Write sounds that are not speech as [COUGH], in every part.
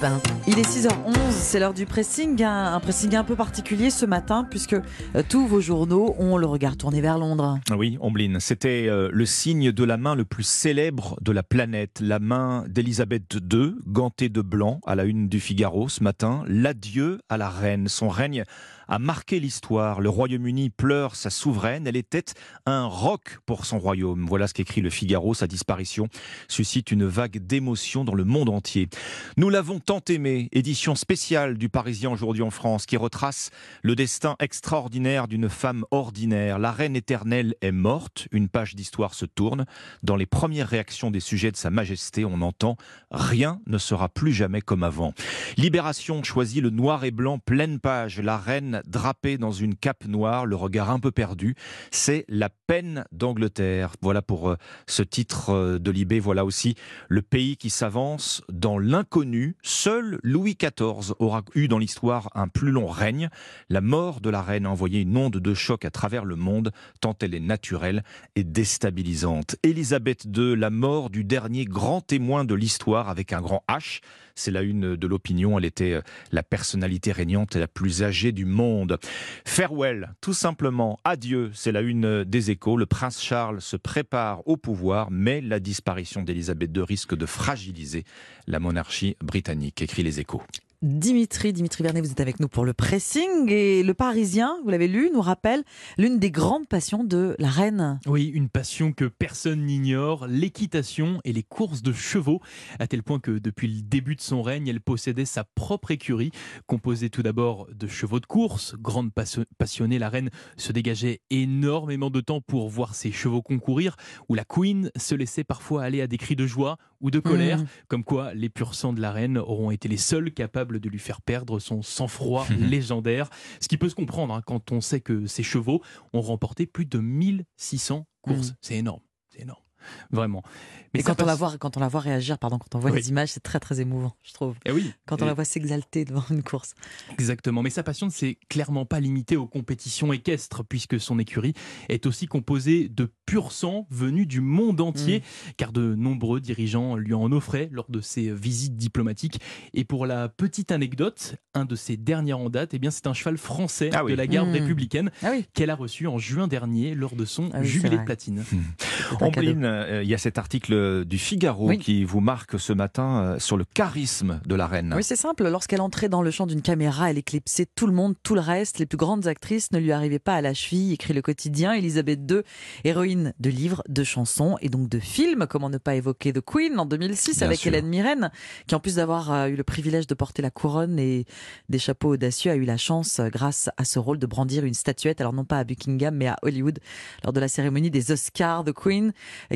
Ben, il est 6h11, c'est l'heure du pressing, un, un, pressing un peu particulier ce matin puisque euh, tous vos journaux ont le regard tourné vers Londres. Oui, Ombline, c'était euh, le signe de la main le plus célèbre de la planète, la main d'Elisabeth II, gantée de blanc à la une du Figaro ce matin, l'adieu à la reine. Son règne a marqué l'histoire. Le Royaume-Uni pleure sa souveraine. Elle était un roc pour son royaume. Voilà ce qu'écrit le Figaro. Sa disparition suscite une vague d'émotion dans le monde entier. Nous l'avons tant aimé. Édition spéciale du Parisien aujourd'hui en France qui retrace le destin extraordinaire d'une femme ordinaire. La reine éternelle est morte. Une page d'histoire se tourne. Dans les premières réactions des sujets de Sa Majesté, on entend rien ne sera plus jamais comme avant. Libération choisit le noir et blanc pleine page. La reine drapée dans une cape noire, le regard un peu perdu. C'est la peine d'Angleterre. Voilà pour euh, ce titre euh, de Libé. Voilà aussi le pays qui s'avance dans l'inconnu. Seul Louis XIV aura eu dans l'histoire un plus long règne. La mort de la reine a envoyé une onde de choc à travers le monde, tant elle est naturelle et déstabilisante. Élisabeth II, la mort du dernier grand témoin de l'histoire avec un grand H. C'est la une de l'opinion. Elle était euh, la personnalité régnante la plus âgée du monde. Farewell, tout simplement. Adieu, c'est la une des échos. Le prince Charles se prépare au pouvoir, mais la disparition d'Elisabeth II risque de fragiliser la monarchie britannique, écrit les échos. Dimitri, Dimitri Vernet, vous êtes avec nous pour le pressing et le Parisien, vous l'avez lu, nous rappelle l'une des grandes passions de la reine. Oui, une passion que personne n'ignore, l'équitation et les courses de chevaux, à tel point que depuis le début de son règne, elle possédait sa propre écurie, composée tout d'abord de chevaux de course. Grande passionnée, la reine se dégageait énormément de temps pour voir ses chevaux concourir, où la queen se laissait parfois aller à des cris de joie ou de colère, mmh. comme quoi les purs sangs de la reine auront été les seuls capables de lui faire perdre son sang-froid légendaire. Ce qui peut se comprendre hein, quand on sait que ses chevaux ont remporté plus de 1600 courses. Mmh. C'est énorme, c'est énorme. Vraiment. Mais quand, on la voit, quand on la voit réagir, pardon, quand on voit les images, c'est très très émouvant, je trouve. Et eh oui. Quand on la voit s'exalter devant une course. Exactement. Mais sa passion ne s'est clairement pas limitée aux compétitions équestres, puisque son écurie est aussi composée de pur sang venus du monde entier, mm. car de nombreux dirigeants lui en offraient lors de ses visites diplomatiques. Et pour la petite anecdote, un de ses derniers en date, eh bien, c'est un cheval français ah de la garde mm. républicaine ah qu'elle a reçu en juin dernier lors de son ah jubilé de platine. Mmh. [LAUGHS] Euh, il y a cet article du Figaro qui vous marque ce matin euh, sur le charisme de la reine. Oui, c'est simple. Lorsqu'elle entrait dans le champ d'une caméra, elle éclipsait tout le monde, tout le reste. Les plus grandes actrices ne lui arrivaient pas à la cheville, écrit le quotidien. Elisabeth II, héroïne de livres, de chansons et donc de films. Comment ne pas évoquer The Queen en 2006 avec Hélène Mirren, qui en plus d'avoir euh, eu le privilège de porter la couronne et des chapeaux audacieux, a eu la chance, grâce à ce rôle, de brandir une statuette, alors non pas à Buckingham, mais à Hollywood, lors de la cérémonie des Oscars. The Queen,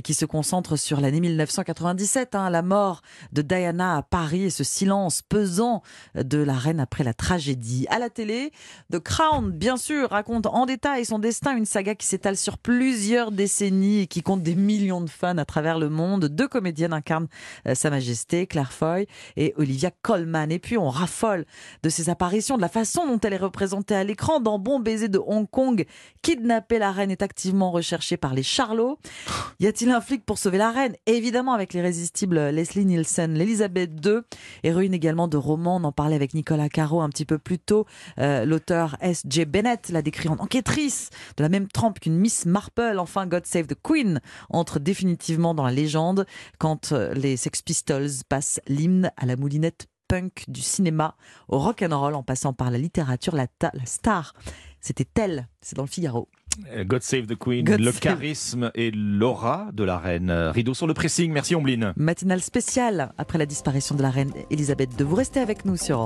qui se concentre sur l'année 1997, hein, la mort de Diana à Paris et ce silence pesant de la reine après la tragédie. À la télé, The Crown, bien sûr, raconte en détail son destin, une saga qui s'étale sur plusieurs décennies et qui compte des millions de fans à travers le monde. Deux comédiennes incarnent euh, Sa Majesté, Claire Foy et Olivia Colman. Et puis on raffole de ses apparitions, de la façon dont elle est représentée à l'écran dans Bon baiser de Hong Kong. Kidnapper la reine est activement recherché par les Charlots. Y a-t-il un flic pour sauver la reine? Évidemment avec l'irrésistible Leslie Nielsen, l'Elisabeth II, héroïne également de romans. On en parlait avec Nicolas Caro un petit peu plus tôt. Euh, l'auteur S.J. Bennett l'a décrit en enquêtrice de la même trempe qu'une Miss Marple. Enfin, God Save the Queen entre définitivement dans la légende quand euh, les Sex Pistols passent l'hymne à la moulinette punk du cinéma au rock and roll en passant par la littérature, la, la star. C'était elle, c'est dans le Figaro. Euh, God Save the Queen, le charisme et l'aura de la reine. Rideau sur le pressing, merci Ombline. Matinale spéciale après la disparition de la reine Elisabeth II. Vous restez avec nous sur